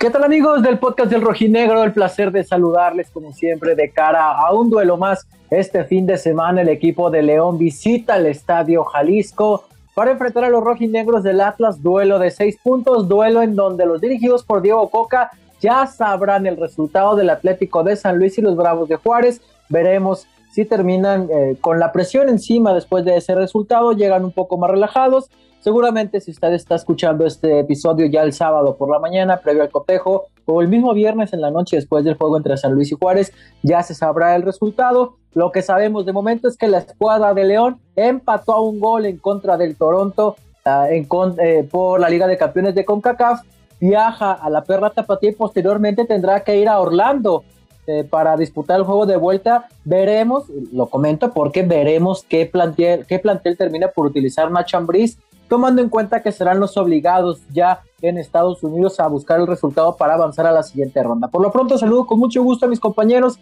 ¿Qué tal amigos del podcast del Rojinegro? El placer de saludarles como siempre de cara a un duelo más. Este fin de semana el equipo de León visita el Estadio Jalisco para enfrentar a los rojinegros del Atlas. Duelo de seis puntos, duelo en donde los dirigidos por Diego Coca ya sabrán el resultado del Atlético de San Luis y los Bravos de Juárez. Veremos si terminan eh, con la presión encima después de ese resultado, llegan un poco más relajados Seguramente si usted está escuchando este episodio ya el sábado por la mañana, previo al cotejo, o el mismo viernes en la noche después del juego entre San Luis y Juárez, ya se sabrá el resultado. Lo que sabemos de momento es que la escuadra de León empató a un gol en contra del Toronto ah, eh, por la Liga de Campeones de CONCACAF, viaja a la Perra Tapatía y posteriormente tendrá que ir a Orlando eh, para disputar el juego de vuelta. Veremos, lo comento porque veremos qué plantel, qué plantel termina por utilizar Nacho Ambriz tomando en cuenta que serán los obligados ya en Estados Unidos a buscar el resultado para avanzar a la siguiente ronda. Por lo pronto, saludo con mucho gusto a mis compañeros.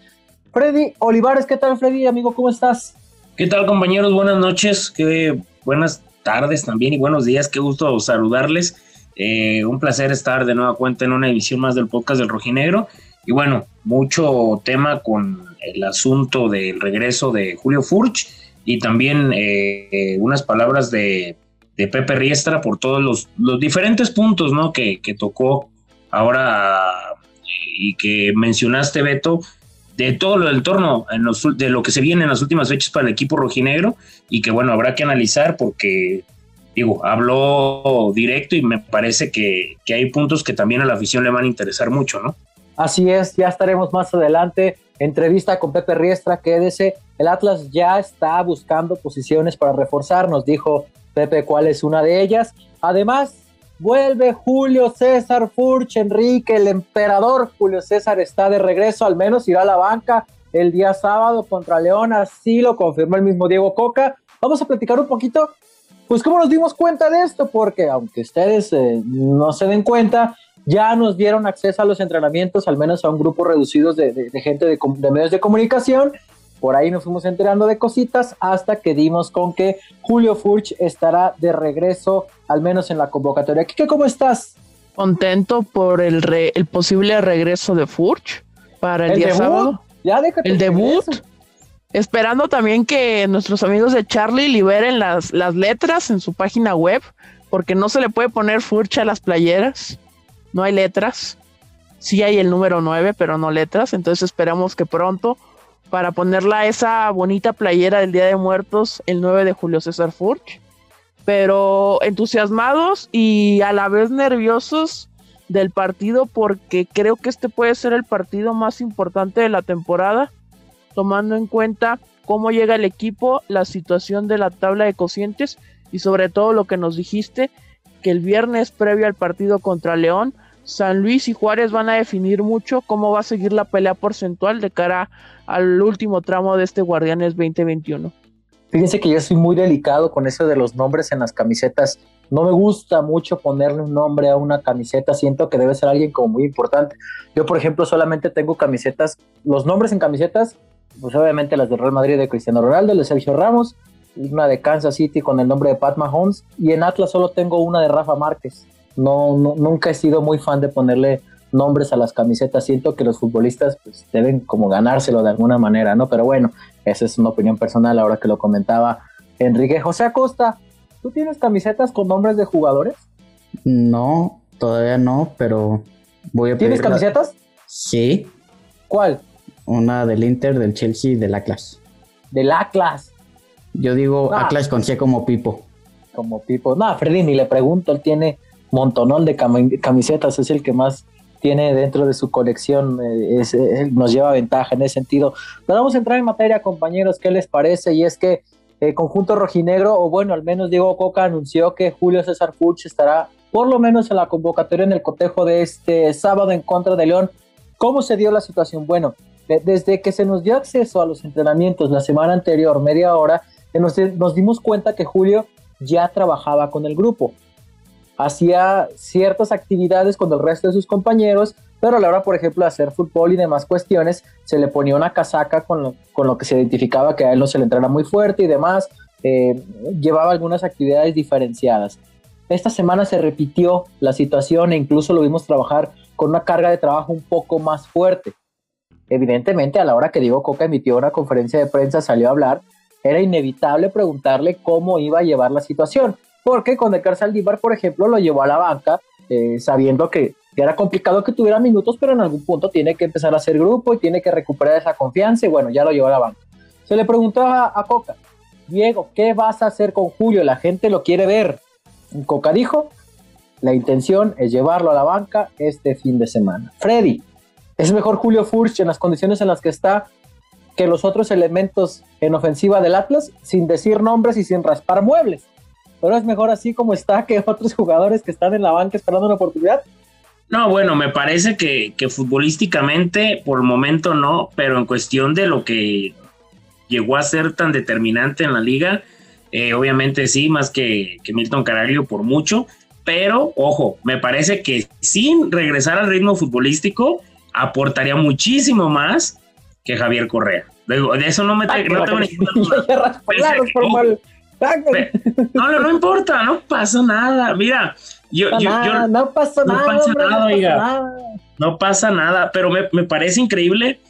Freddy Olivares, ¿qué tal Freddy? Amigo, ¿cómo estás? ¿Qué tal compañeros? Buenas noches, qué buenas tardes también y buenos días, qué gusto saludarles. Eh, un placer estar de nueva cuenta en una edición más del podcast del Rojinegro. Y bueno, mucho tema con el asunto del regreso de Julio Furch y también eh, eh, unas palabras de de Pepe Riestra por todos los, los diferentes puntos ¿no? que, tocó ahora y que mencionaste, Beto, de todo lo del torno, en de lo que se viene en las últimas fechas para el equipo rojinegro y que bueno, habrá que analizar porque, digo, habló directo y me parece que, que hay puntos que también a la afición le van a interesar mucho, ¿no? Así es, ya estaremos más adelante. Entrevista con Pepe Riestra, quédese. El Atlas ya está buscando posiciones para reforzarnos, dijo Pepe, ¿cuál es una de ellas? Además, vuelve Julio César Furch, Enrique, el emperador Julio César está de regreso, al menos irá a la banca el día sábado contra León, así lo confirmó el mismo Diego Coca. Vamos a platicar un poquito, pues cómo nos dimos cuenta de esto, porque aunque ustedes eh, no se den cuenta, ya nos dieron acceso a los entrenamientos, al menos a un grupo reducido de, gente de, de medios de comunicación, por ahí nos fuimos enterando de cositas hasta que dimos con que Julio Furch estará de regreso, al menos en la convocatoria. ¿Qué, cómo estás? Contento por el, el posible regreso de Furch para el, día sábado. Ya déjate el debut. Esperando también que nuestros amigos de Charlie liberen las, las letras en su página web, porque no se le puede poner Furch a las playeras. No hay letras. Sí hay el número 9, pero no letras. Entonces esperamos que pronto para ponerla esa bonita playera del Día de Muertos el 9 de julio César Furch. Pero entusiasmados y a la vez nerviosos del partido porque creo que este puede ser el partido más importante de la temporada, tomando en cuenta cómo llega el equipo, la situación de la tabla de cocientes y sobre todo lo que nos dijiste, que el viernes previo al partido contra León San Luis y Juárez van a definir mucho cómo va a seguir la pelea porcentual de cara al último tramo de este Guardianes 2021. Fíjense que yo soy muy delicado con eso de los nombres en las camisetas. No me gusta mucho ponerle un nombre a una camiseta, siento que debe ser alguien como muy importante. Yo, por ejemplo, solamente tengo camisetas, los nombres en camisetas, pues obviamente las de Real Madrid de Cristiano Ronaldo, de Sergio Ramos, una de Kansas City con el nombre de Pat Mahomes, y en Atlas solo tengo una de Rafa Márquez. No, nunca he sido muy fan de ponerle nombres a las camisetas. Siento que los futbolistas pues, deben como ganárselo de alguna manera, ¿no? Pero bueno, esa es una opinión personal ahora que lo comentaba Enrique. José Acosta, ¿tú tienes camisetas con nombres de jugadores? No, todavía no, pero voy a ¿Tienes camisetas? Sí. ¿Cuál? Una del Inter, del Chelsea y del Atlas. ¿Del Atlas? Yo digo ah. Atlas con C como Pipo. Como Pipo. No, Freddy ni le pregunto, él tiene montonón de camisetas, es el que más tiene dentro de su colección, eh, nos lleva ventaja en ese sentido. Pero vamos a entrar en materia, compañeros, ¿qué les parece? Y es que el conjunto rojinegro, o bueno, al menos Diego Coca anunció que Julio César Fuchs estará por lo menos en la convocatoria en el cotejo de este sábado en contra de León. ¿Cómo se dio la situación? Bueno, desde que se nos dio acceso a los entrenamientos la semana anterior, media hora, nos dimos cuenta que Julio ya trabajaba con el grupo hacía ciertas actividades con el resto de sus compañeros, pero a la hora, por ejemplo, de hacer fútbol y demás cuestiones, se le ponía una casaca con lo, con lo que se identificaba que a él no se le entrara muy fuerte y demás, eh, llevaba algunas actividades diferenciadas. Esta semana se repitió la situación e incluso lo vimos trabajar con una carga de trabajo un poco más fuerte. Evidentemente, a la hora que Diego Coca emitió una conferencia de prensa, salió a hablar, era inevitable preguntarle cómo iba a llevar la situación, porque con el Saldívar, por ejemplo, lo llevó a la banca, eh, sabiendo que, era complicado que tuviera minutos, pero en algún punto tiene que empezar a hacer grupo y tiene que recuperar esa confianza, y bueno, ya lo llevó a la banca. Se le preguntó a, Coca, Diego, ¿qué vas a hacer con Julio? La gente lo quiere ver. Coca dijo, la intención es llevarlo a la banca este fin de semana. Freddy, es mejor Julio Furch en las condiciones en las que está que los otros elementos en ofensiva del Atlas, sin decir nombres y sin raspar muebles pero es mejor así como está que otros jugadores que están en la banca esperando una oportunidad. No, bueno, me parece que, futbolísticamente por el momento no, pero en cuestión de lo que llegó a ser tan determinante en la liga, eh, obviamente sí, más que, que Milton Caraglio por mucho, pero ojo, me parece que sin regresar al ritmo futbolístico aportaría muchísimo más que Javier Correa. De eso no me no tengo ni no, no, no importa, no pasa nada. Mira, yo, no, yo, no pasa nada. No pasa nada, No pasa nada, pero me, me parece increíble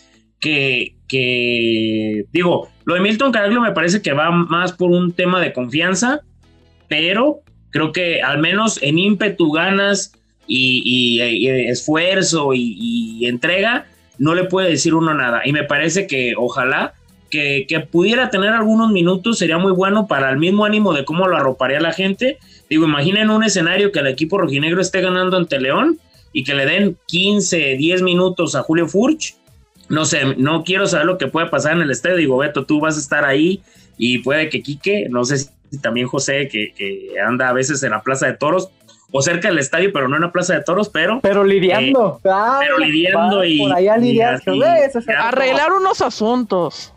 que, que, digo, lo de Milton Caraglio me parece que va más por un tema de confianza, pero creo que al menos en ímpetu, ganas y, esfuerzo y, y, entrega, no le puede decir uno nada. Y me parece que ojalá que, pudiera tener algunos minutos sería muy bueno para el mismo ánimo de cómo lo arroparía la gente. Digo, imaginen un escenario que el equipo rojinegro esté ganando ante León y que le den 15, 10 minutos a Julio Furch. No sé, no quiero saber lo que puede pasar en el estadio. Digo, Beto, tú vas a estar ahí y puede que Quique, no sé si también José, que, anda a veces en la Plaza de Toros, o cerca del estadio, pero no en la Plaza de Toros, pero... Pero lidiando. Eh, pero lidiando y... Arreglar unos asuntos.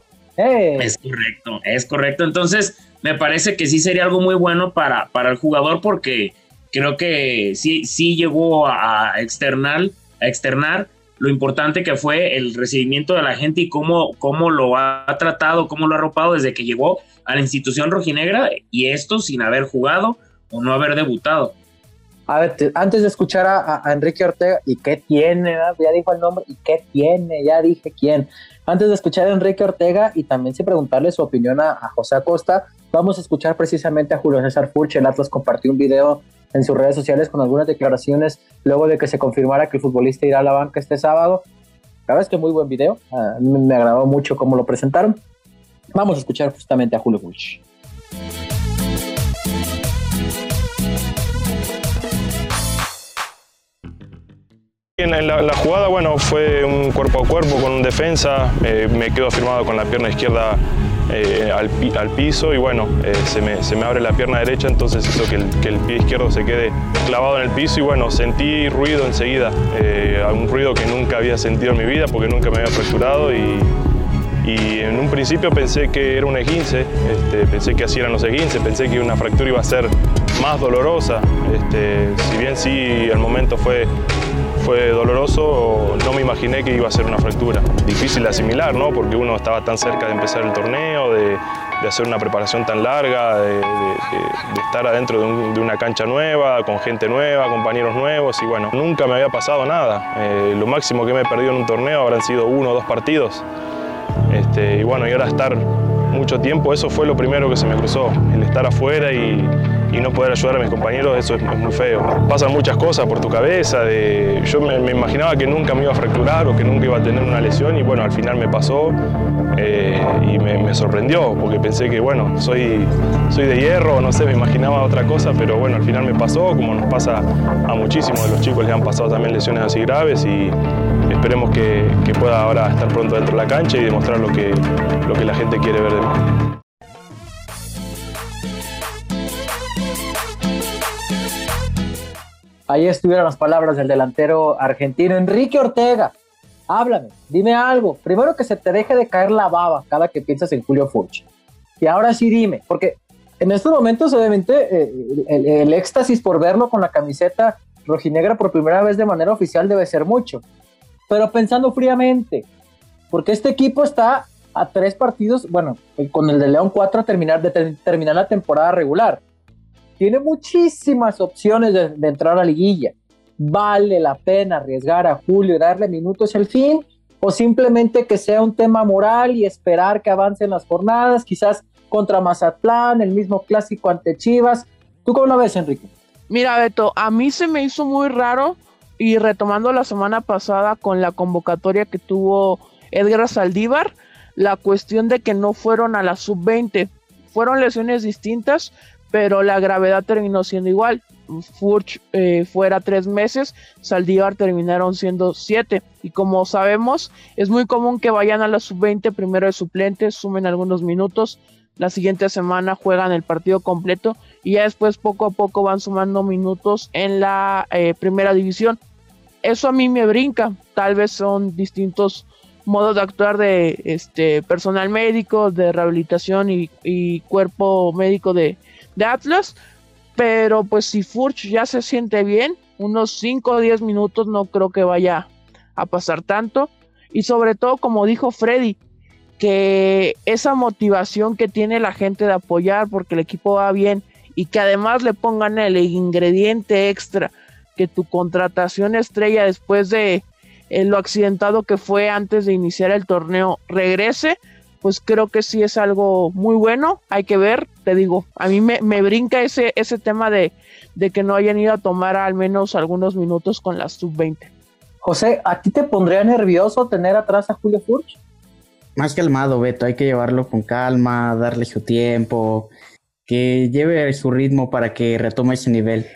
Es correcto, es correcto. Entonces, me parece que sí sería algo muy bueno para, para el jugador porque creo que sí, sí llegó a externar, a externar lo importante que fue el recibimiento de la gente y cómo, cómo lo ha tratado, cómo lo ha arropado desde que llegó a la institución rojinegra y esto sin haber jugado o no haber debutado. A ver, antes de escuchar a, Enrique Ortega, ¿y qué tiene? Ya dijo el nombre, ¿y qué tiene? Ya dije quién. Antes de escuchar a Enrique Ortega y también sin preguntarle su opinión a, José Acosta, vamos a escuchar precisamente a Julio César Furch. El Atlas compartió un video en sus redes sociales con algunas declaraciones luego de que se confirmara que el futbolista irá a la banca este sábado. La verdad es que muy buen video, ah, me agradó mucho cómo lo presentaron. Vamos a escuchar justamente a Julio Furch. En la, jugada, bueno, fue un cuerpo a cuerpo con un defensa, eh, me quedo firmado con la pierna izquierda eh, al, piso y bueno, eh, se, me, abre la pierna derecha, entonces hizo que el, pie izquierdo se quede clavado en el piso y bueno, sentí ruido enseguida, un ruido que nunca había sentido en mi vida porque nunca me había fracturado y, en un principio pensé que era un esguince, este, pensé que así eran los esguinces, pensé que una fractura iba a ser más dolorosa, este, si bien sí al momento fue fue doloroso, no me imaginé que iba a ser una fractura. Difícil de asimilar, ¿no? Porque uno estaba tan cerca de empezar el torneo, de, hacer una preparación tan larga, de, estar adentro de, una cancha nueva, con gente nueva, compañeros nuevos y bueno, nunca me había pasado nada. Eh, lo máximo que me he perdido en un torneo habrán sido uno o dos partidos. Este, y bueno, y ahora estar mucho tiempo, eso fue lo primero que se me cruzó, el estar afuera y, no poder ayudar a mis compañeros, eso es, muy feo. Pasan muchas cosas por tu cabeza, de, yo me, imaginaba que nunca me iba a fracturar o que nunca iba a tener una lesión y bueno, al final me pasó eh, y me, sorprendió porque pensé que bueno, soy, soy de hierro, no sé, me imaginaba otra cosa, pero bueno, al final me pasó, como nos pasa a muchísimos de los chicos, les han pasado también lesiones así graves y esperemos que, que pueda ahora estar pronto dentro de la cancha y demostrar lo que, lo que la gente quiere ver de Ahí estuvieron las palabras del delantero argentino Enrique Ortega. Háblame, dime algo. Primero que se te deje de caer la baba cada que piensas en Julio Furch. Y ahora sí dime, porque en estos momentos obviamente eh, el, el, éxtasis por verlo con la camiseta rojinegra por primera vez de manera oficial debe ser mucho. Pero pensando fríamente, porque este equipo está a tres partidos, bueno, con el de León 4 a terminar, de terminar la temporada regular. Tiene muchísimas opciones de, entrar a liguilla. ¿Vale la pena arriesgar a Julio y darle minutos al fin? ¿O simplemente que sea un tema moral y esperar que avancen las jornadas, quizás contra Mazatlán, el mismo clásico ante Chivas? ¿Tú cómo lo ves, Enrique? Mira, Beto, a mí se me hizo muy raro y retomando la semana pasada con la convocatoria que tuvo Edgar Saldívar, la cuestión de que no fueron a la sub-20. Fueron lesiones distintas, pero la gravedad terminó siendo igual. Furch eh, fuera tres meses, Saldívar terminaron siendo siete. Y como sabemos, es muy común que vayan a la sub-20 primero de suplentes, sumen algunos minutos, la siguiente semana juegan el partido completo y ya después poco a poco van sumando minutos en la eh, primera división eso a mí me brinca. Tal vez son distintos modos de actuar de este personal médico, de rehabilitación y, cuerpo médico de, Atlas. Pero pues si Furch ya se siente bien, unos 5 o 10 minutos no creo que vaya a pasar tanto. Y sobre todo, como dijo Freddy, que esa motivación que tiene la gente de apoyar porque el equipo va bien y que además le pongan el ingrediente extra que tu contratación estrella después de eh, lo accidentado que fue antes de iniciar el torneo regrese, pues creo que sí es algo muy bueno. Hay que ver, te digo, a mí me, brinca ese, ese tema de, de, que no hayan ido a tomar al menos algunos minutos con la sub-20. José, ¿a ti te pondría nervioso tener atrás a Julio Furch? Más calmado, Beto, hay que llevarlo con calma, darle su tiempo, que lleve su ritmo para que retome ese nivel.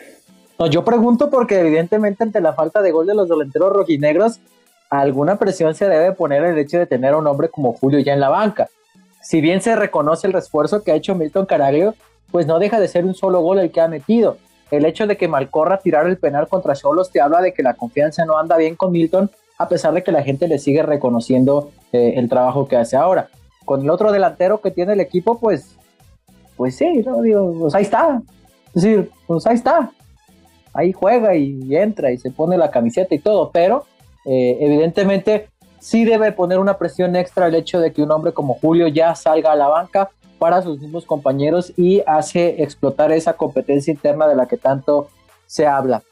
No, yo pregunto porque evidentemente ante la falta de gol de los delanteros rojinegros, alguna presión se debe poner el hecho de tener a un hombre como Julio ya en la banca. Si bien se reconoce el esfuerzo que ha hecho Milton Caraglio, pues no deja de ser un solo gol el que ha metido. El hecho de que Malcorra tirara el penal contra Solos te habla de que la confianza no anda bien con Milton, a pesar de que la gente le sigue reconociendo eh, el trabajo que hace ahora. Con el otro delantero que tiene el equipo, pues, pues sí, ¿no? Digo, pues ahí está. Es decir, pues ahí está ahí juega y entra y se pone la camiseta y todo, pero eh, evidentemente sí debe poner una presión extra el hecho de que un hombre como Julio ya salga a la banca para sus mismos compañeros y hace explotar esa competencia interna de la que tanto se habla.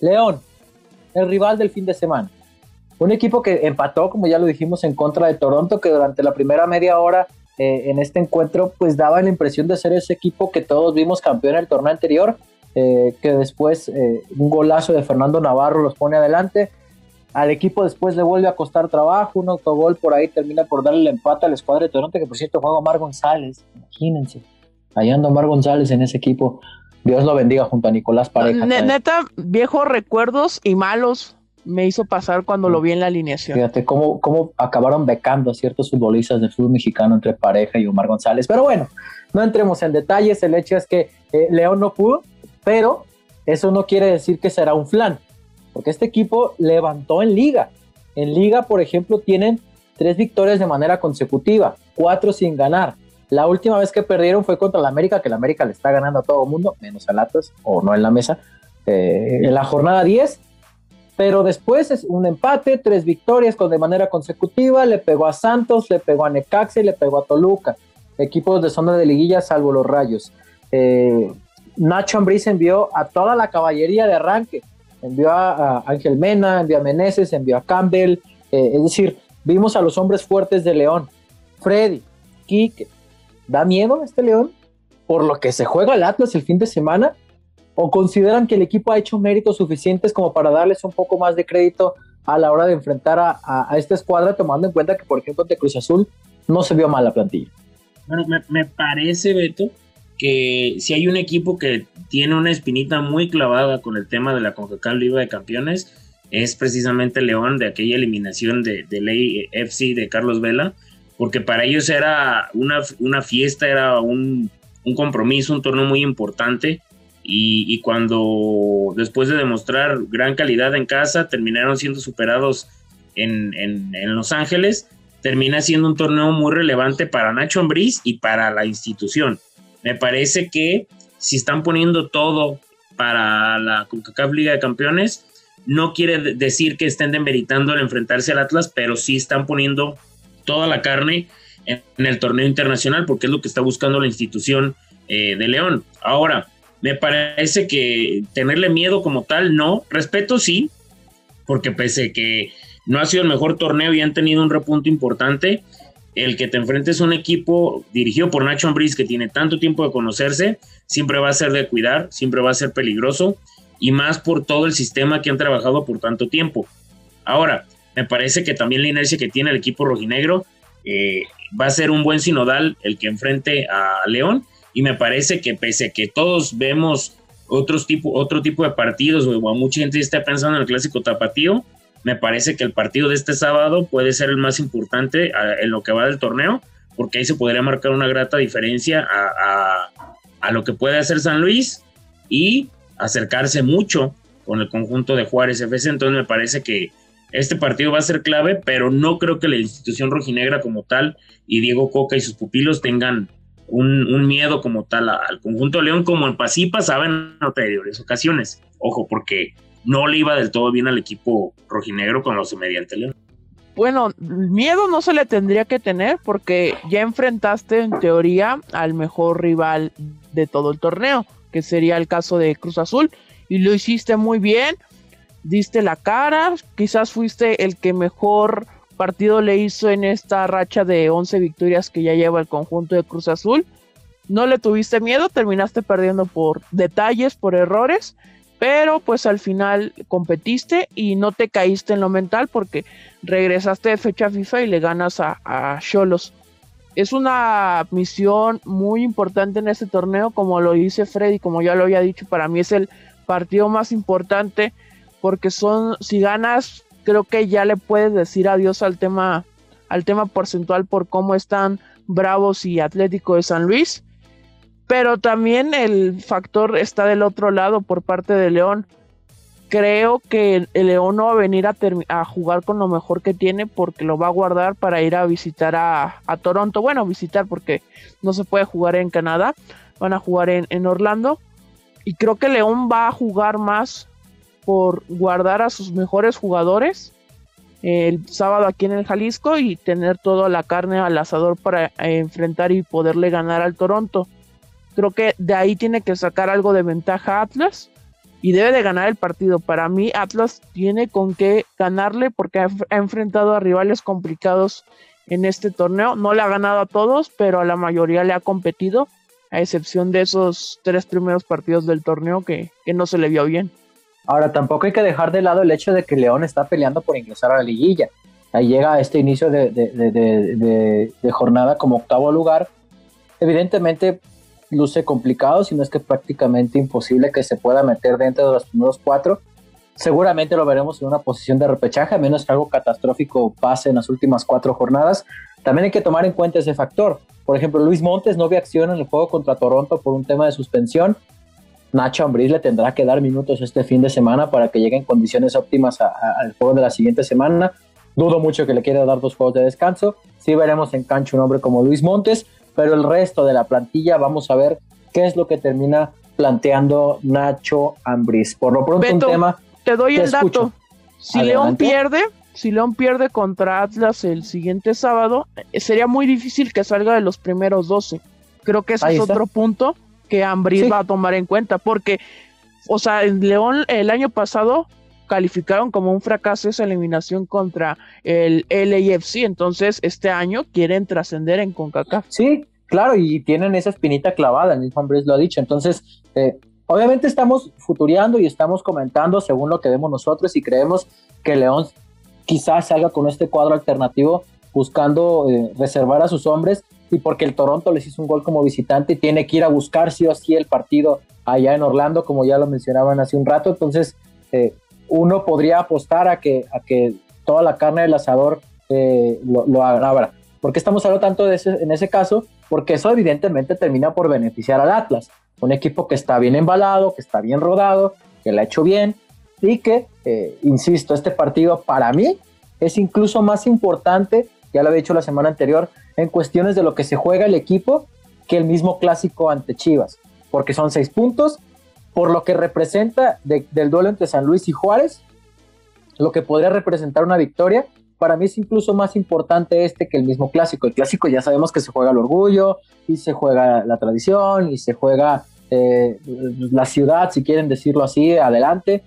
León, el rival del fin de semana. Un equipo que empató, como ya lo dijimos, en contra de Toronto, que durante la primera media hora eh, en este encuentro, pues daba la impresión de ser ese equipo que todos vimos campeón en el torneo anterior, eh, que después eh, un golazo de Fernando Navarro los pone adelante. Al equipo después le vuelve a costar trabajo, un autogol por ahí termina por darle el empate al escuadra de Toronto, que por cierto juega Omar González, imagínense, allá anda Omar González en ese equipo. Dios lo bendiga junto a Nicolás Pareja. neta, viejos recuerdos y malos me hizo pasar cuando lo vi en la alineación. Fíjate cómo, cómo acabaron becando a ciertos futbolistas del fútbol mexicano entre Pareja y Omar González. Pero bueno, no entremos en detalles. El hecho es que eh, León no pudo, pero eso no quiere decir que será un flan, porque este equipo levantó en liga. En liga, por ejemplo, tienen tres victorias de manera consecutiva, cuatro sin ganar. La última vez que perdieron fue contra la América, que la América le está ganando a todo el mundo, menos a Atlas, o no en la mesa, eh, en la jornada 10. Pero después es un empate, tres victorias con de manera consecutiva. Le pegó a Santos, le pegó a Necaxa y le pegó a Toluca. Equipos de zona de liguilla, salvo los rayos. Eh, Nacho Ambriz envió a toda la caballería de arranque. Envió a, Ángel Mena, envió a Meneses, envió a Campbell. Eh, es decir, vimos a los hombres fuertes de León. Freddy, Quique. ¿Da miedo este León? Por lo que se juega el Atlas el fin de semana. ¿O consideran que el equipo ha hecho méritos suficientes como para darles un poco más de crédito a la hora de enfrentar a, esta escuadra, tomando en cuenta que, por ejemplo, de Cruz Azul no se vio mal la plantilla? Bueno, me, me parece, Beto, que si hay un equipo que tiene una espinita muy clavada con el tema de la CONCACAF Liga de Campeones, es precisamente León de aquella eliminación de, de Ley FC de Carlos Vela, porque para ellos era una, una fiesta, era un, un, compromiso, un torneo muy importante. Y, y, cuando después de demostrar gran calidad en casa, terminaron siendo superados en, en, en Los Ángeles, termina siendo un torneo muy relevante para Nacho Ambriz y para la institución. Me parece que si están poniendo todo para la CONCACAF Liga de Campeones, no quiere decir que estén demeritando el enfrentarse al Atlas, pero sí están poniendo toda la carne en, el torneo internacional porque es lo que está buscando la institución eh, de León. Ahora, Me parece que tenerle miedo como tal, no. Respeto sí, porque pese que no ha sido el mejor torneo y han tenido un repunto importante, el que te enfrentes a un equipo dirigido por Nacho Ambriz que tiene tanto tiempo de conocerse, siempre va a ser de cuidar, siempre va a ser peligroso y más por todo el sistema que han trabajado por tanto tiempo. Ahora, me parece que también la inercia que tiene el equipo rojinegro eh, va a ser un buen sinodal el que enfrente a León y me parece que pese a que todos vemos otros tipo, otro tipo de partidos o mucha gente está pensando en el clásico tapatío, me parece que el partido de este sábado puede ser el más importante en lo que va del torneo, porque ahí se podría marcar una grata diferencia a, a, lo que puede hacer San Luis y acercarse mucho con el conjunto de Juárez FC. Entonces me parece que este partido va a ser clave, pero no creo que la institución rojinegra como tal y Diego Coca y sus pupilos tengan un, miedo como tal al conjunto de León, como en Pasí pasaba en anteriores ocasiones. Ojo, porque no le iba del todo bien al equipo rojinegro con los León. Bueno, miedo no se le tendría que tener porque ya enfrentaste en teoría al mejor rival de todo el torneo, que sería el caso de Cruz Azul, y lo hiciste muy bien, diste la cara, quizás fuiste el que mejor partido le hizo en esta racha de 11 victorias que ya lleva el conjunto de Cruz Azul. No le tuviste miedo, terminaste perdiendo por detalles, por errores, pero pues al final competiste y no te caíste en lo mental porque regresaste de fecha FIFA y le ganas a Cholos. es una misión muy importante en este torneo, como lo dice Freddy, como ya lo había dicho, para mí es el partido más importante porque son, si ganas, creo que ya le puedes decir adiós al tema, al tema porcentual por cómo están Bravos y Atlético de San Luis pero también el factor está del otro lado por parte de León. Creo que el León no va a venir a, jugar con lo mejor que tiene porque lo va a guardar para ir a visitar a, Toronto. Bueno, visitar porque no se puede jugar en Canadá. Van a jugar en, en Orlando. Y creo que León va a jugar más por guardar a sus mejores jugadores el sábado aquí en el Jalisco y tener toda la carne al asador para enfrentar y poderle ganar al Toronto. Creo que de ahí tiene que sacar algo de ventaja Atlas y debe de ganar el partido. Para mí Atlas tiene con qué ganarle porque ha, enfrentado a rivales complicados en este torneo. No le ha ganado a todos, pero a la mayoría le ha competido, a excepción de esos tres primeros partidos del torneo que, no se le vio bien. Ahora, tampoco hay que dejar de lado el hecho de que León está peleando por ingresar a la liguilla. Ahí llega este inicio de, de jornada como octavo lugar. Evidentemente, luce complicado, si no es que prácticamente imposible que se pueda meter dentro de los primeros cuatro. Seguramente lo veremos en una posición de repechaje, a menos que algo catastrófico pase en las últimas cuatro jornadas. También hay que tomar en cuenta ese factor. Por ejemplo, Luis Montes no ve acción en el juego contra Toronto por un tema de suspensión. Nacho Ambriz le tendrá que dar minutos este fin de semana para que llegue en condiciones óptimas al juego de la siguiente semana. Dudo mucho que le quiera dar dos juegos de descanso. Sí veremos en cancha un hombre como Luis Montes pero el resto de la plantilla vamos a ver qué es lo que termina planteando Nacho Ambriz. Por lo pronto un tema... Te doy el dato. Si León pierde, si León pierde contra Atlas el siguiente sábado, eh, sería muy difícil que salga de los primeros 12. Creo que ese es otro punto que Ambriz va a tomar en cuenta, porque, o sea, en León el año pasado calificaron como un fracaso esa eliminación contra el LAFC, entonces este año quieren trascender en CONCACAF. Sí, claro, y tienen esa espinita clavada, el mismo lo ha dicho, entonces eh, obviamente estamos futureando y estamos comentando según lo que vemos nosotros y creemos que León quizás salga con este cuadro alternativo buscando eh, reservar a sus hombres y porque el Toronto les hizo un gol como visitante tiene que ir a buscar sí o sí el partido allá en Orlando, como ya lo mencionaban hace un rato, entonces eh, uno podría apostar a que, a que toda la carne del asador eh, lo, lo. ¿Por qué estamos hablando tanto de ese, en ese caso? Porque eso evidentemente termina por beneficiar al Atlas, un equipo que está bien embalado, que está bien rodado, que lo ha hecho bien y que, eh, insisto, este partido para mí es incluso más importante, ya lo había dicho la semana anterior, en cuestiones de lo que se juega el equipo que el mismo clásico ante Chivas, porque son seis puntos por lo que representa del duelo entre San Luis y Juárez, lo que podría representar una victoria, para mí es incluso más importante este que el mismo clásico. El clásico ya sabemos que se juega el orgullo y se juega la tradición y se juega eh, la ciudad, si quieren decirlo así, adelante.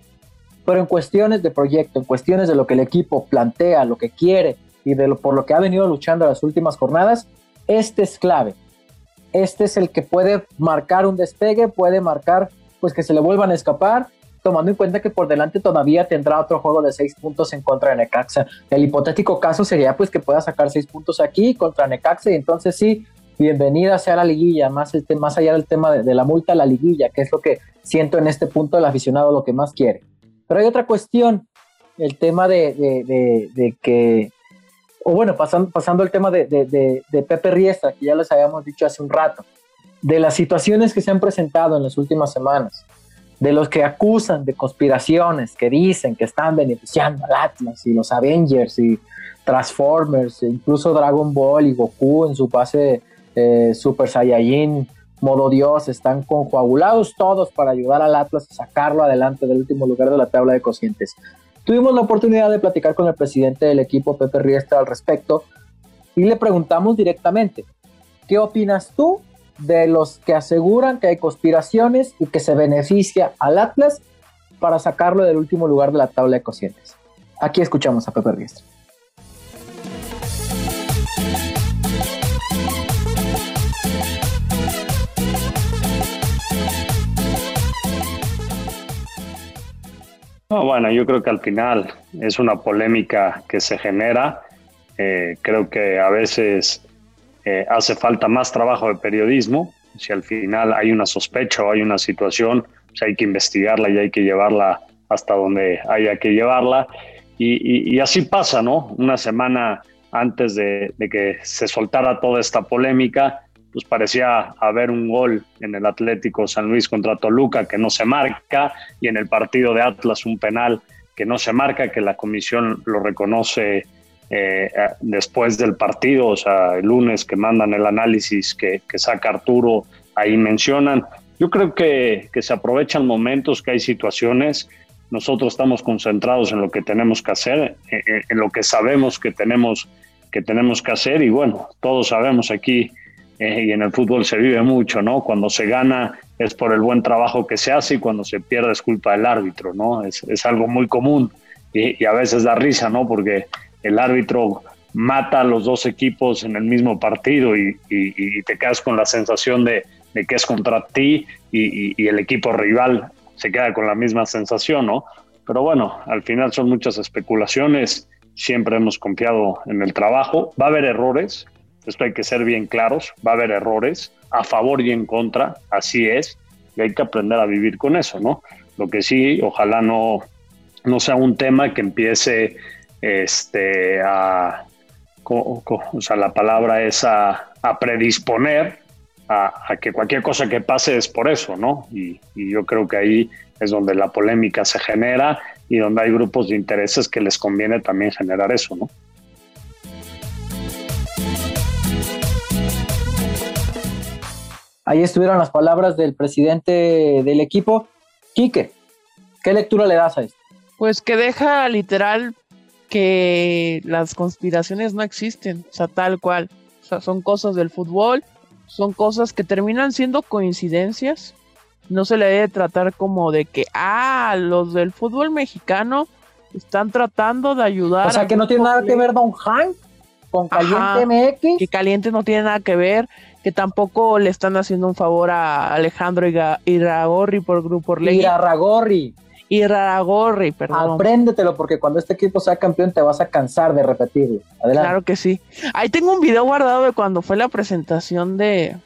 Pero en cuestiones de proyecto, en cuestiones de lo que el equipo plantea, lo que quiere y de lo, por lo que ha venido luchando las últimas jornadas, este es clave. Este es el que puede marcar un despegue, puede marcar pues que se le vuelvan a escapar, tomando en cuenta que por delante todavía tendrá otro juego de seis puntos en contra de Necaxa. El hipotético caso sería pues que pueda sacar seis puntos aquí contra Necaxa y entonces sí, bienvenida sea la liguilla, más, este, más allá del tema de, la multa, la liguilla, que es lo que siento en este punto el aficionado lo que más quiere. Pero hay otra cuestión, el tema de, de que o bueno, pasando, pasando el tema de, de, Pepe Riestra, que ya les habíamos dicho hace un rato, de las situaciones que se han presentado en las últimas semanas, de los que acusan de conspiraciones, que dicen que están beneficiando al Atlas y los Avengers y Transformers, e incluso Dragon Ball y Goku en su base eh, Super Saiyajin, modo Dios, están conjuagulados todos para ayudar al Atlas a sacarlo adelante del último lugar de la tabla de cocientes. Tuvimos la oportunidad de platicar con el presidente del equipo, Pepe Riestra, al respecto y le preguntamos directamente, ¿qué opinas tú de los que aseguran que hay conspiraciones y que se beneficia al Atlas para sacarlo del último lugar de la tabla de cocientes? Aquí escuchamos a Pepe Riestra. bueno, yo creo que al final es una polémica que se genera. Eh, creo que a veces eh, hace falta más trabajo de periodismo. Si al final hay una sospecha o hay una situación, pues hay que investigarla y hay que llevarla hasta donde haya que llevarla. Y, así pasa, ¿no? Una semana antes de, de que se soltara toda esta polémica, pues parecía haber un gol en el Atlético San Luis contra Toluca que no se marca y en el partido de Atlas un penal que no se marca, que la comisión lo reconoce eh, después del partido, o sea, el lunes que mandan el análisis que, saca Arturo, ahí mencionan. Yo creo que, que se aprovechan momentos, que hay situaciones, nosotros estamos concentrados en lo que tenemos que hacer, en, en lo que sabemos que tenemos, que tenemos que hacer y bueno, todos sabemos aquí eh, y en el fútbol se vive mucho, ¿no? Cuando se gana es por el buen trabajo que se hace y cuando se pierde es culpa del árbitro, ¿no? Es, es algo muy común y, a veces da risa, ¿no? Porque el árbitro mata a los dos equipos en el mismo partido y, y, te quedas con la sensación de, que es contra ti y, el equipo rival se queda con la misma sensación, ¿no? Pero bueno, al final son muchas especulaciones, siempre hemos confiado en el trabajo, va a haber errores, esto hay que ser bien claros, va a haber errores a favor y en contra, así es, y hay que aprender a vivir con eso, ¿no? Lo que sí, ojalá no, no sea un tema que empiece este, a, o sea, la palabra es a, predisponer a, que cualquier cosa que pase es por eso, ¿no? Y, y, yo creo que ahí es donde la polémica se genera y donde hay grupos de intereses que les conviene también generar eso, ¿no? Ahí estuvieron las palabras del presidente del equipo. Quique, ¿qué lectura le das a esto? Pues que deja literal que las conspiraciones no existen, o sea, tal cual. O sea, son cosas del fútbol, son cosas que terminan siendo coincidencias. No se le debe tratar como de que, ah, los del fútbol mexicano están tratando de ayudar. O sea, que no tiene nada que ver Don Hank con Caliente MX. Que Caliente no tiene nada que ver que tampoco le están haciendo un favor a Alejandro Iragorri por Grupo Orlegui. Irarragorri. Iraragorri, perdón. Apréndetelo porque cuando este equipo sea campeón te vas a cansar de repetirlo. Adelante. Claro que sí. Ahí tengo un video guardado de cuando fue la presentación de,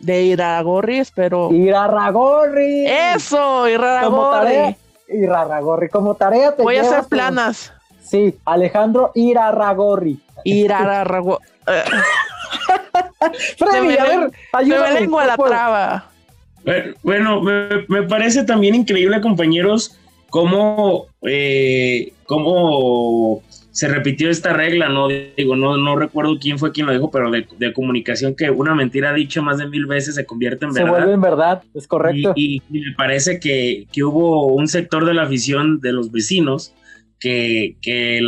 de Iraragorri, espero. Irarragorri. Eso, Iraragorri. Irarragorri, como tarea te Voy a hacer planas. Sí, Alejandro Irarragorri. Irarragorri. Freddy, a ver, ayúdame. Me lengua la traba. Bueno, me, parece también increíble, compañeros, cómo, eh, cómo se repitió esta regla, ¿no? Digo, no, no recuerdo quién fue quien lo dijo, pero de, comunicación que una mentira dicha más de mil veces se convierte en verdad. Se vuelve en verdad, es correcto. Y, me parece que, hubo un sector de la afición de los vecinos que, que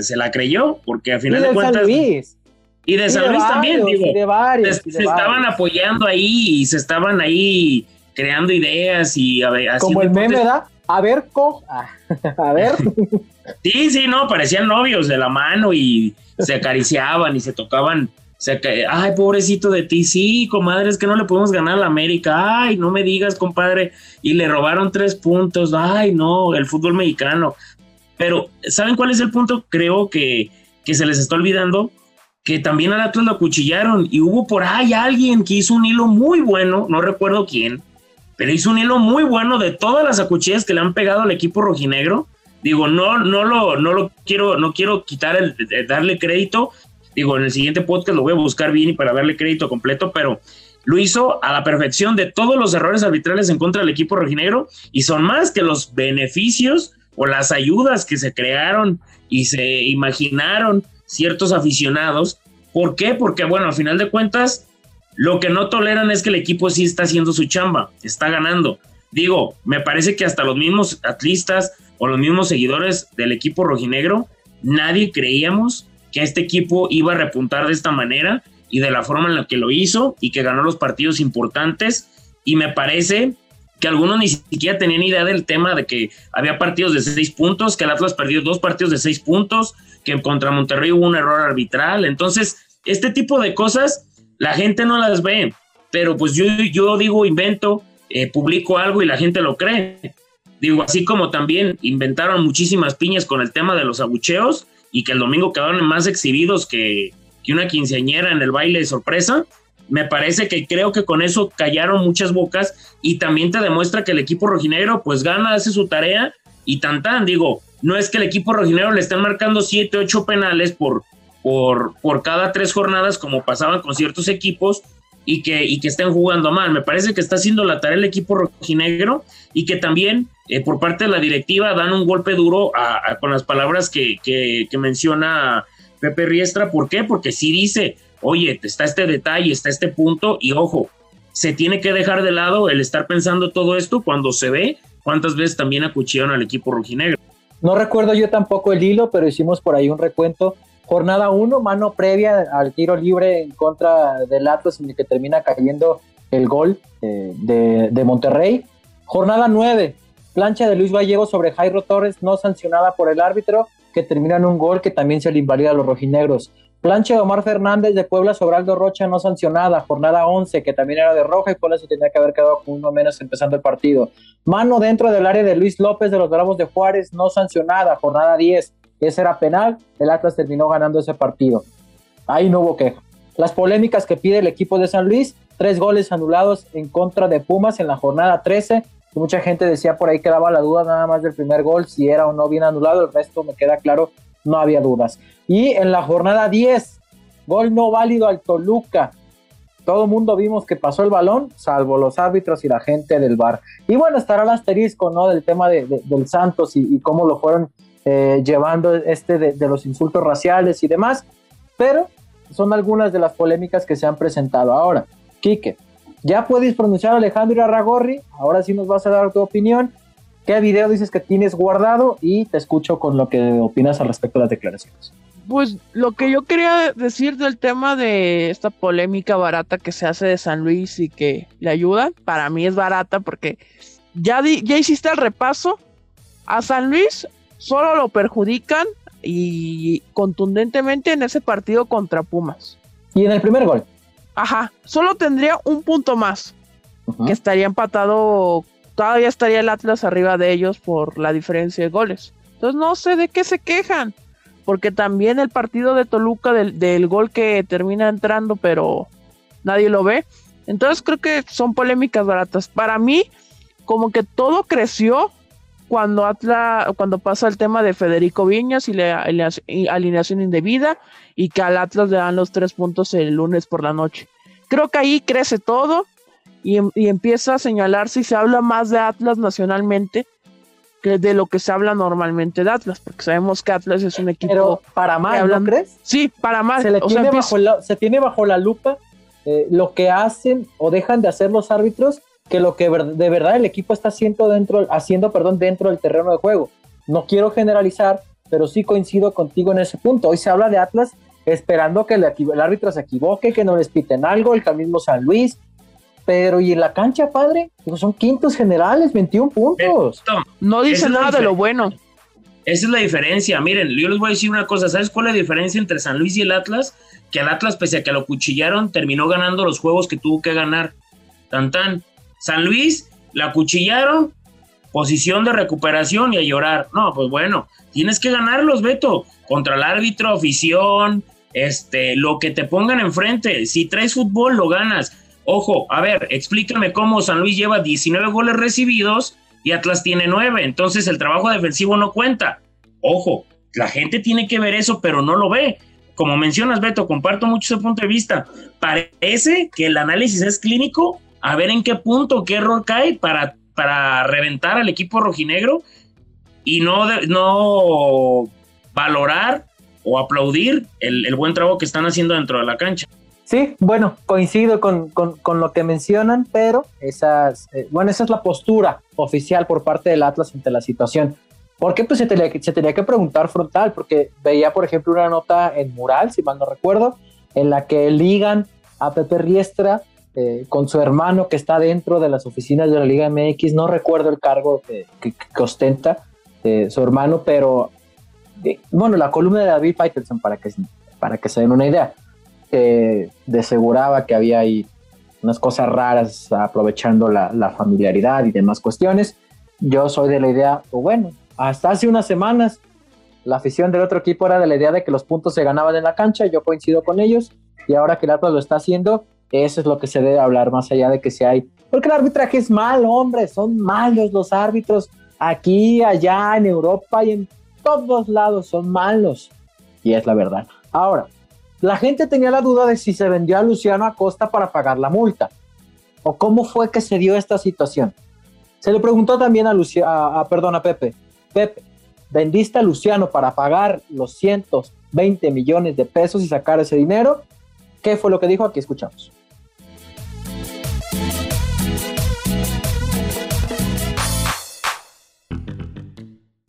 se la creyó, porque a final de cuentas... Y de San Luis también, digo. se, estaban apoyando ahí y se estaban ahí creando ideas y a Como el meme, ¿verdad? A ver, co, a ver. sí, sí, no, parecían novios de la mano y se acariciaban y se tocaban. Se Ay, pobrecito de ti, sí, comadre, es que no le podemos ganar a la América. Ay, no me digas, compadre. Y le robaron tres puntos. Ay, no, el fútbol mexicano. Pero, ¿saben cuál es el punto? Creo que, que se les está olvidando que también al Atlas lo acuchillaron y hubo por ahí alguien que hizo un hilo muy bueno, no recuerdo quién, pero hizo un hilo muy bueno de todas las acuchillas que le han pegado al equipo rojinegro. Digo, no, no lo, no lo quiero, no quiero quitar darle crédito. Digo, en el siguiente podcast lo voy a buscar bien y para darle crédito completo, pero lo hizo a la perfección de todos los errores arbitrales en contra del equipo rojinegro y son más que los beneficios o las ayudas que se crearon y se imaginaron ciertos aficionados. ¿Por qué? Porque, bueno, al final de cuentas, lo que no toleran es que el equipo sí está haciendo su chamba, está ganando. Digo, me parece que hasta los mismos atlistas o los mismos seguidores del equipo rojinegro, nadie creíamos que este equipo iba a repuntar de esta manera y de la forma en la que lo hizo y que ganó los partidos importantes. Y me parece que algunos ni siquiera tenían idea del tema de que había partidos de seis puntos, que el Atlas perdió dos partidos de seis puntos, que contra Monterrey hubo un error arbitral. Entonces, este tipo de cosas la gente no las ve, pero pues yo, yo digo, invento, eh, publico algo y la gente lo cree. Digo, así como también inventaron muchísimas piñas con el tema de los abucheos y que el domingo quedaron más exhibidos que, que una quinceañera en el baile de sorpresa, me parece que creo que con eso callaron muchas bocas y también te demuestra que el equipo rojinegro pues gana, hace su tarea y tan tan, digo, no es que el equipo rojinegro le estén marcando siete, ocho penales por, por, por cada tres jornadas como pasaban con ciertos equipos y que, y que estén jugando mal. Me parece que está haciendo la tarea el equipo rojinegro y que también eh, por parte de la directiva dan un golpe duro con las palabras que, que, menciona Pepe Riestra. ¿Por qué? Porque si dice, oye, está este detalle, está este punto y ojo, se tiene que dejar de lado el estar pensando todo esto cuando se ve cuántas veces también acuchillaron al equipo rojinegro. No recuerdo yo tampoco el hilo, pero hicimos por ahí un recuento. Jornada 1, mano previa al tiro libre en contra del Atlas, en el que termina cayendo el gol eh, de, Monterrey. Jornada 9, plancha de Luis Gallego sobre Jairo Torres, no sancionada por el árbitro, que termina en un gol que también se le invalida a los rojinegros. Plancha de Omar Fernández de Puebla sobre Aldo Rocha no sancionada, jornada 11, que también era de roja y Puebla se tenía que haber quedado con uno menos empezando el partido. Mano dentro del área de Luis López de los Bravos de Juárez no sancionada, jornada 10. Ese era penal, el Atlas terminó ganando ese partido. Ahí no hubo queja. Las polémicas que pide el equipo de San Luis, tres goles anulados en contra de Pumas en la jornada 13. Mucha gente decía por ahí que daba la duda nada más del primer gol, si era o no bien anulado, el resto me queda claro, no había dudas. Y en la jornada 10, gol no válido al Toluca. Todo el mundo vimos que pasó el balón, salvo los árbitros y la gente del bar. Y bueno, estará el asterisco, ¿no? Del tema de, del Santos y, cómo lo fueron eh, llevando este de, los insultos raciales y demás. Pero son algunas de las polémicas que se han presentado. Ahora, Quique, ya puedes pronunciar Alejandro Arragorri. Ahora sí nos vas a dar tu opinión. ¿Qué video dices que tienes guardado? Y te escucho con lo que opinas al respecto de las declaraciones pues lo que yo quería decir del tema de esta polémica barata que se hace de San Luis y que le ayuda, para mí es barata porque ya, ya hiciste el repaso. A San Luis solo lo perjudican y contundentemente en ese partido contra Pumas. Y en el primer gol. Ajá, solo tendría un punto más, que estaría empatado, todavía estaría el Atlas arriba de ellos por la diferencia de goles. Entonces no sé de qué se quejan porque también el partido de Toluca del, gol que termina entrando, pero nadie lo ve. Entonces creo que son polémicas baratas. Para mí, como que todo creció cuando Atlas, cuando pasa el tema de Federico Viñas y la alineación indebida y que al Atlas le dan los tres puntos el lunes por la noche. Creo que ahí crece todo y, y empieza a señalarse y se habla más de Atlas nacionalmente que de lo que se habla normalmente de Atlas, porque sabemos que Atlas es un equipo. Pero para más, ¿no crees? Sí, para más. Se, tiene, bajo la, se tiene bajo la lupa eh, lo que hacen o dejan de hacer los árbitros que lo que de verdad el equipo está haciendo dentro, haciendo perdón, dentro del terreno de juego. No quiero generalizar, pero sí coincido contigo en ese punto. Hoy se habla de Atlas esperando que el, el árbitro se equivoque, que no les piten algo, el mismo San Luis, pero ¿y en la cancha, padre? son quintos generales, 21 puntos. No dice nada de lo bueno. Esa es la diferencia. Miren, yo les voy a decir una cosa. ¿Sabes cuál es la diferencia entre San Luis y el Atlas? Que el Atlas, pese a que lo cuchillaron, terminó ganando los juegos que tuvo que ganar. Tan tan. San Luis, la cuchillaron, posición de recuperación y a llorar. No, pues bueno, tienes que ganarlos, Beto. Contra el árbitro, afición, este, lo que te pongan enfrente. Si traes fútbol, lo ganas. Ojo, a ver, explícame cómo San Luis lleva 19 goles recibidos y Atlas tiene 9. Entonces el trabajo defensivo no cuenta. Ojo, la gente tiene que ver eso, pero no lo ve. Como mencionas, Beto, comparto mucho ese punto de vista. Parece que el análisis es clínico, a ver en qué punto, qué error cae para, para reventar al equipo rojinegro y no, no valorar o aplaudir el, buen trabajo que están haciendo dentro de la cancha. Sí, bueno, coincido con, lo que mencionan, pero esas, eh, bueno, esa es la postura oficial por parte del Atlas ante la situación. ¿Por qué? Pues se tenía, se tenía que preguntar frontal, porque veía, por ejemplo, una nota en Mural, si mal no recuerdo, en la que ligan a Pepe Riestra eh, con su hermano que está dentro de las oficinas de la Liga MX. No recuerdo el cargo que, que ostenta eh, su hermano, pero bueno, la columna de David Faitelson, para que, para que se den una idea, eh, aseguraba que había ahí unas cosas raras aprovechando la, familiaridad y demás cuestiones. Yo soy de la idea, bueno, hasta hace unas semanas la afición del otro equipo era de la idea de que los puntos se ganaban en la cancha, yo coincido con ellos, y ahora que el Atlas lo está haciendo, eso es lo que se debe hablar más allá de que si hay, porque el arbitraje es malo, hombre, son malos los árbitros aquí, allá, en Europa y en todos lados son malos. Y es la verdad. Ahora, la gente tenía la duda de si se vendió a Luciano Acosta para pagar la multa. ¿O cómo fue que se dio esta situación? Se le preguntó también a, Lucia, perdón, a Pepe. Pepe, ¿vendiste a Luciano para pagar los 120 millones de pesos y sacar ese dinero? ¿Qué fue lo que dijo? Aquí escuchamos.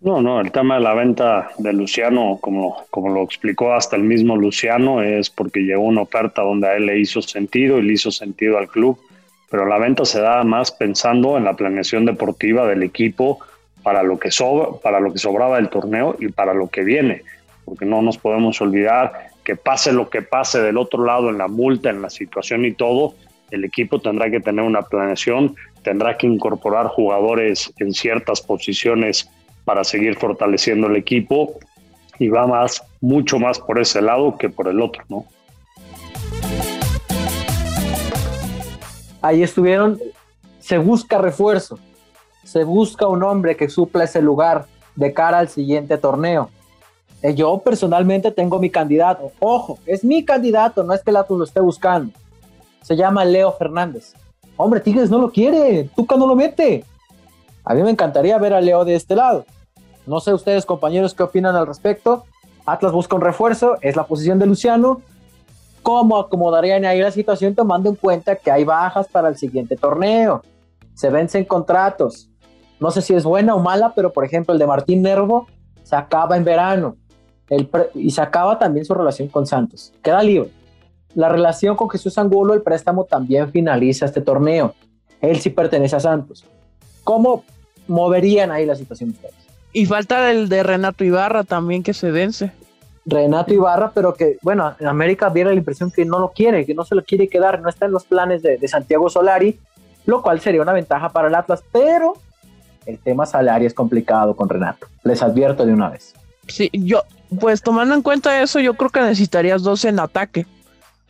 No, no, el tema de la venta de Luciano, como, como lo explicó hasta el mismo Luciano, es porque llegó una oferta donde a él le hizo sentido y le hizo sentido al club, pero la venta se da más pensando en la planeación deportiva del equipo para lo que, sobra, para lo que sobraba del torneo y para lo que viene, porque no nos podemos olvidar que pase lo que pase del otro lado en la multa, en la situación y todo, el equipo tendrá que tener una planeación, tendrá que incorporar jugadores en ciertas posiciones para seguir fortaleciendo el equipo y va más, mucho más por ese lado que por el otro, ¿no? Ahí estuvieron, se busca refuerzo, se busca un hombre que supla ese lugar de cara al siguiente torneo. Eh, yo personalmente tengo mi candidato, ojo, es mi candidato, no es que el Atlas lo esté buscando. Se llama Leo Fernández. Hombre, Tigres no lo quiere, Tuca no lo mete. A mí me encantaría ver a Leo de este lado. No sé ustedes, compañeros, qué opinan al respecto. Atlas busca un refuerzo, es la posición de Luciano. ¿Cómo acomodarían ahí la situación tomando en cuenta que hay bajas para el siguiente torneo? Se vencen contratos. No sé si es buena o mala, pero por ejemplo el de Martín Nervo se acaba en verano y se acaba también su relación con Santos. Queda libre. La relación con Jesús Angulo, el préstamo también finaliza este torneo. Él sí pertenece a Santos. ¿Cómo moverían ahí la situación ustedes? Y falta el de Renato Ibarra también que se vence. Renato Ibarra, pero que, bueno, en América viene la impresión que no lo quiere, que no se lo quiere quedar, no está en los planes de, Santiago Solari, lo cual sería una ventaja para el Atlas, pero el tema salario es complicado con Renato. Les advierto de una vez. Sí, yo, pues tomando en cuenta eso, yo creo que necesitarías dos en ataque,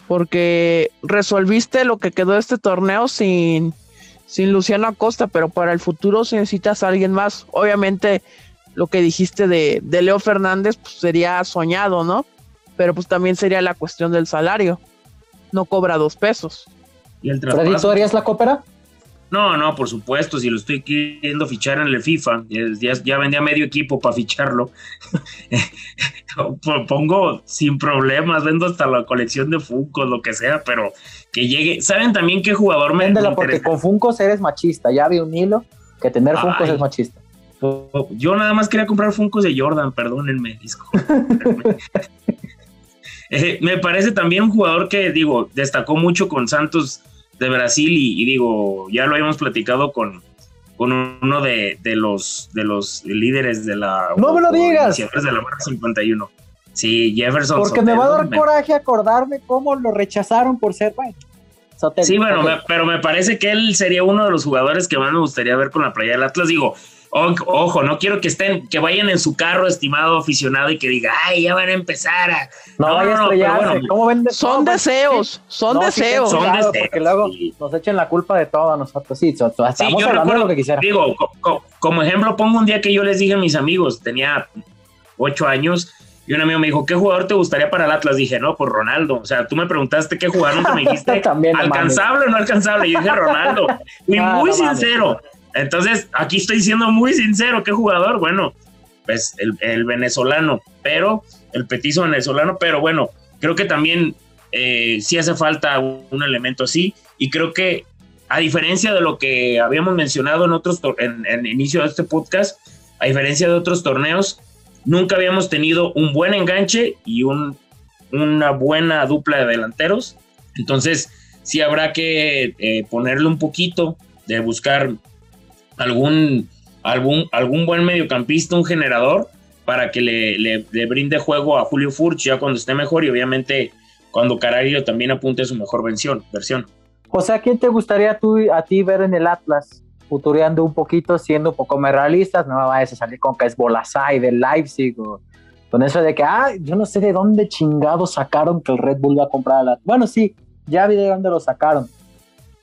porque resolviste lo que quedó de este torneo sin, sin Luciano Acosta, pero para el futuro si necesitas a alguien más. Obviamente lo que dijiste de, Leo Fernández pues, sería soñado, ¿no? Pero pues también sería la cuestión del salario. No cobra dos pesos. ¿Y el ¿tú harías la cópera? No, no, por supuesto, si lo estoy queriendo fichar en el FIFA, ya, ya vendía medio equipo para ficharlo. Pongo sin problemas, vendo hasta la colección de Funko, lo que sea, pero que llegue. ¿Saben también qué jugador me Véndela porque con Funkos eres machista, ya vi un hilo que tener Funkos es machista. Yo nada más quería comprar Funkos de Jordan, perdónenme, disco. Eh, me parece también un jugador que, digo, destacó mucho con Santos de Brasil y, digo, ya lo habíamos platicado con, con uno de, de, los, de los líderes de la... No me lo digas. De la 51. Sí, Jefferson. Porque me va a dar coraje acordarme cómo lo rechazaron por ser, bueno. Sí, bueno, pero me parece que él sería uno de los jugadores que más me gustaría ver con la playa del Atlas. Digo, ojo, no quiero que estén, que vayan en su carro, estimado aficionado, y que diga, ay, ya van a empezar a. No, vaya a estrellarse. Son deseos, son deseos. Son deseos. Porque luego nos echen la culpa de todo a nosotros. Sí, estamos hablando de lo que quisiera. Digo, como ejemplo, pongo un día que yo les dije a mis amigos, tenía ocho años, y un amigo me dijo, ¿qué jugador te gustaría para el Atlas? Dije, no, pues Ronaldo. O sea, tú me preguntaste qué jugador, no me dijiste, ¿alcanzable o no alcanzable? Y yo dije, Ronaldo. Y muy sincero. Entonces, aquí estoy siendo muy sincero, ¿qué jugador? Bueno, pues el, venezolano, pero el petizo venezolano, pero bueno, creo que también eh, sí hace falta un, elemento así y creo que a diferencia de lo que habíamos mencionado en otros en, en inicio de este podcast, a diferencia de otros torneos, nunca habíamos tenido un buen enganche y un, una buena dupla de delanteros. Entonces, sí habrá que eh, ponerle un poquito de buscar algún, algún, algún buen mediocampista, un generador, para que le, le, brinde juego a Julio Furch ya cuando esté mejor y obviamente cuando Carario también apunte a su mejor versión. versión. O sea, ¿quién te gustaría tú, a ti ver en el Atlas? Futureando un poquito, siendo un poco más realistas, no vayas a salir con que es Bolasai del Leipzig o con eso de que, ah, yo no sé de dónde chingados sacaron que el Red Bull va a comprar a la... Bueno, sí, ya vi de dónde lo sacaron.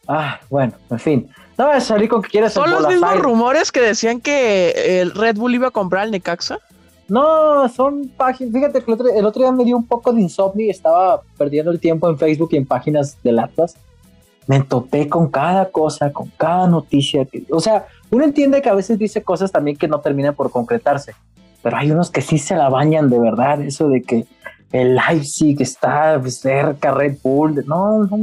Ah, bueno, en fin. No a salir con que quieres ¿Son los mismos rumores que decían que el Red Bull iba a comprar al Necaxa? No, son páginas. Fíjate que el otro, día me dio un poco de insomnio y estaba perdiendo el tiempo en Facebook y en páginas del Atlas. Me topé con cada cosa, con cada noticia. Que, o sea, uno entiende que a veces dice cosas también que no terminan por concretarse, pero hay unos que sí se la bañan de verdad. Eso de que el Leipzig está cerca, Red Bull. No, no,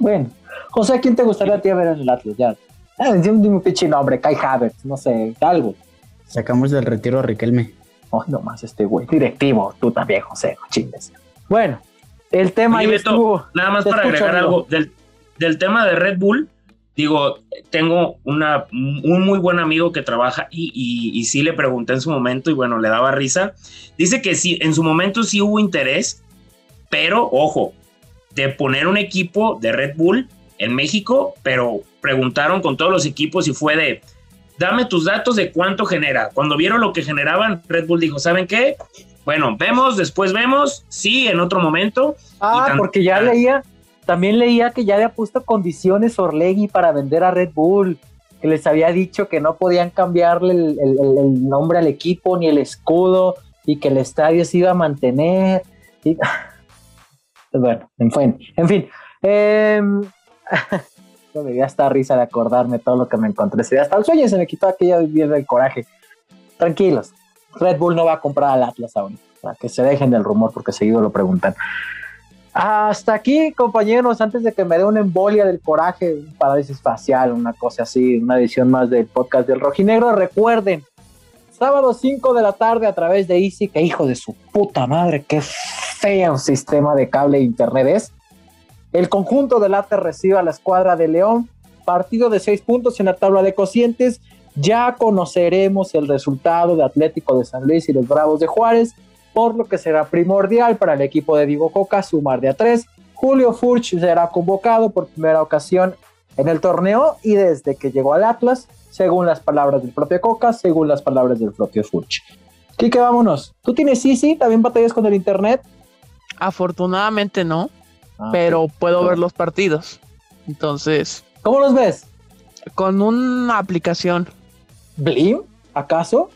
bueno, José, ¿quién te gustaría a ti ver en el Atlas? Ya. Ah, dime un pinche nombre, Kai Havertz, no sé, algo. Sacamos del retiro a Riquelme. Oh, no más este güey. Directivo, tú también, José, chingues. Bueno, el tema ahí estuvo. Nada más para agregar algo del, del tema de Red Bull. Digo, tengo una, un muy buen amigo que trabaja y, y, y, sí le pregunté en su momento y bueno, le daba risa. Dice que sí, en su momento sí hubo interés, pero ojo, de poner un equipo de Red Bull en México, pero preguntaron con todos los equipos y fue de, dame tus datos de cuánto genera. Cuando vieron lo que generaban, Red Bull dijo, ¿saben qué? Bueno, vemos, después vemos, sí, en otro momento. Ah, porque ya leía, también leía que ya había puesto condiciones Orlegui para vender a Red Bull, que les había dicho que no podían cambiarle el, nombre al equipo ni el escudo y que el estadio se iba a mantener. bueno, en fin, en fin. Eh, me dio hasta risa de acordarme todo lo que me encontré. hasta el sueño se me quitó aquella vida del coraje. Tranquilos, Red Bull no va a comprar al Atlas aún. Para que se dejen del rumor porque seguido lo preguntan. Hasta aquí, compañeros, antes de que me dé una embolia del coraje, un parálisis facial, una cosa así, una edición más del podcast del Rojinegro, recuerden, sábado 5 de la tarde a través de Easy, que hijo de su puta madre, qué feo sistema de cable e internet es. El conjunto del ATE recibe a la escuadra de León, partido de seis puntos en la tabla de cocientes. Ya conoceremos el resultado de Atlético de San Luis y los Bravos de Juárez, por lo que será primordial para el equipo de Diego Coca sumar de a tres. Julio Furch será convocado por primera ocasión en el torneo y desde que llegó al Atlas, según las palabras del propio Coca, según las palabras del propio Furch. Quique, vámonos. ¿Tú tienes Easy? ¿También batallas con el internet? Afortunadamente no. Ah, pero puedo ver los partidos. Entonces. ¿Cómo los ves? Con una aplicación. ¿Blim? ¿Acaso?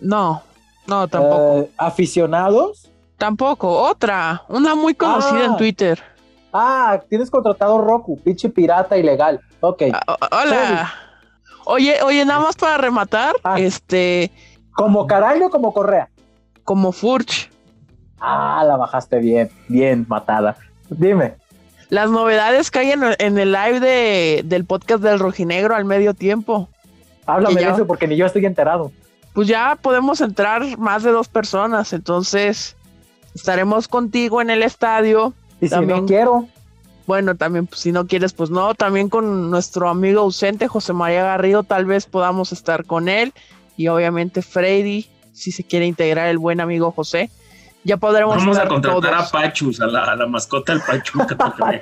No, no, tampoco. Eh, ¿Aficionados? Tampoco, otra, una muy conocida en ah. Twitter. Ah, tienes contratado Roku, pinche pirata ilegal. Ok. Ah, hola. Oye, oye, nada más para rematar, este. ¿Como Carayo o como Correa? Como Furch. Ah, la bajaste bien, bien matada. Dime. Las novedades que hay en, el live de, del podcast del Rojinegro al medio tiempo. Háblame de eso porque ni yo estoy enterado. Pues ya podemos entrar más de dos personas, entonces estaremos contigo en el estadio. Y si no quiero. bueno, también pues, si no quieres, pues no, también con nuestro amigo ausente José María Garrido, tal vez podamos estar con él y obviamente Freddy, si se quiere integrar el buen amigo José. Ya podremos. Vamos a contratar a Pachus, a la, mascota del Pachuca.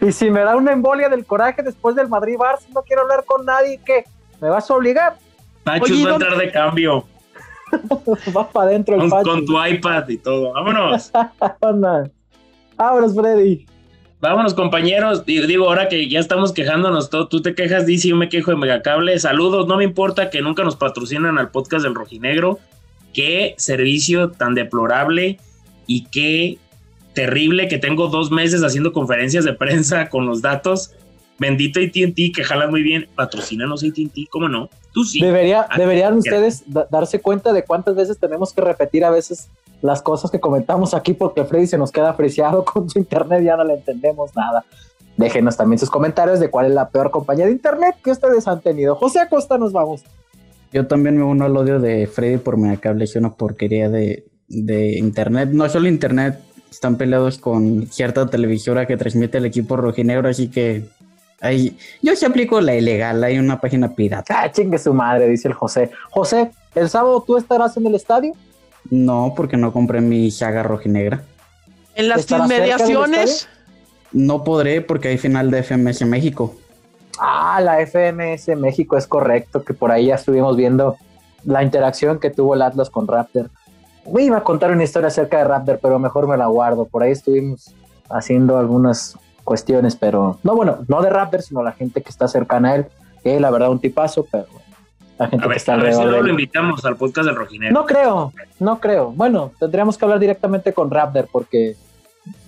y si me da una embolia del coraje después del Madrid Barça, no quiero hablar con nadie, ¿qué? ¿Me vas a obligar? Pachus va a entrar de cambio. va para adentro el con, con tu iPad y todo. Vámonos. Vámonos, Freddy. Vámonos, compañeros. Digo, ahora que ya estamos quejándonos todo, tú te quejas, dice, yo me quejo de Megacable. Saludos, no me importa que nunca nos patrocinan al podcast del Rojinegro. Qué servicio tan deplorable y qué terrible que tengo dos meses haciendo conferencias de prensa con los datos. Bendito AT&T, que jalan muy bien. Patrocínanos AT&T, ¿cómo no? Tú sí. Debería, deberían ustedes darse cuenta de cuántas veces tenemos que repetir a veces las cosas que comentamos aquí porque Freddy se nos queda apreciado con su internet, ya no le entendemos nada. Déjenos también sus comentarios de cuál es la peor compañía de internet que ustedes han tenido. José Acosta, nos vamos. Yo también me uno al odio de Freddy por Megacable, es una porquería de, de internet. No solo internet, están peleados con cierta televisora que transmite el equipo rojinegro, así que ahí yo sí aplico la ilegal, hay una página pirata. Ah, chingue su madre, dice el José. José, ¿el sábado tú estarás en el estadio? No, porque no compré mi saga rojinegra. ¿En las inmediaciones? No podré porque hay final de FMS México. Ah, la FMS México es correcto, que por ahí ya estuvimos viendo la interacción que tuvo el Atlas con Raptor. Me iba a contar una historia acerca de Raptor, pero mejor me la guardo. Por ahí estuvimos haciendo algunas cuestiones, pero no, bueno, no de Raptor, sino la gente que está cercana a él, que la verdad un tipazo, pero la gente que está a ver lo invitamos al podcast del Rojinero. No creo, no creo. Bueno, tendríamos que hablar directamente con Raptor porque,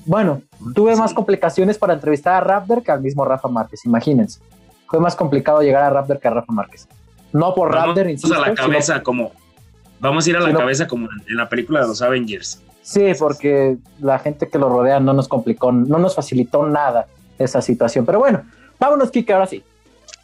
bueno, tuve más complicaciones para entrevistar a Raptor que al mismo Rafa Márquez, imagínense. Fue más complicado llegar a Raptor que a Rafa Márquez. No por Raptor, insisto. a la cabeza como... Vamos a ir a la cabeza como en la película de los Avengers. Sí, porque la gente que lo rodea no nos complicó, no nos facilitó nada esa situación. Pero bueno, vámonos, Kike, ahora sí.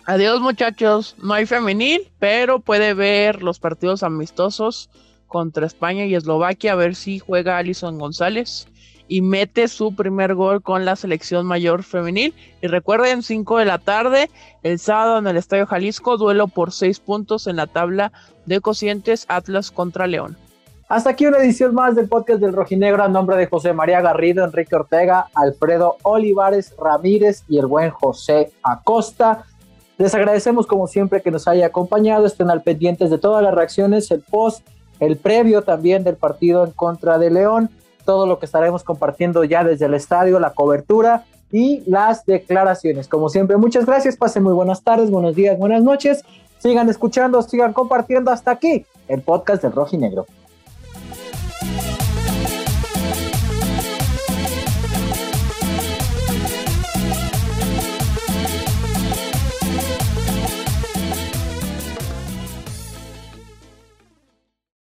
Adiós muchachos, no hay femenil, pero puede ver los partidos amistosos contra España y Eslovaquia, a ver si juega Alison González y mete su primer gol con la selección mayor femenil. Y recuerden, 5 de la tarde, el sábado en el Estadio Jalisco, duelo por 6 puntos en la tabla de cocientes Atlas contra León. Hasta aquí una edición más del podcast del Rojinegro a nombre de José María Garrido, Enrique Ortega, Alfredo Olivares Ramírez y el buen José Acosta. Les agradecemos como siempre que nos haya acompañado, estén al pendientes de todas las reacciones, el post, el previo también del partido en contra de León, todo lo que estaremos compartiendo ya desde el estadio, la cobertura y las declaraciones. Como siempre, muchas gracias, pasen muy buenas tardes, buenos días, buenas noches, sigan escuchando, sigan compartiendo hasta aquí el podcast del Rojo y Negro.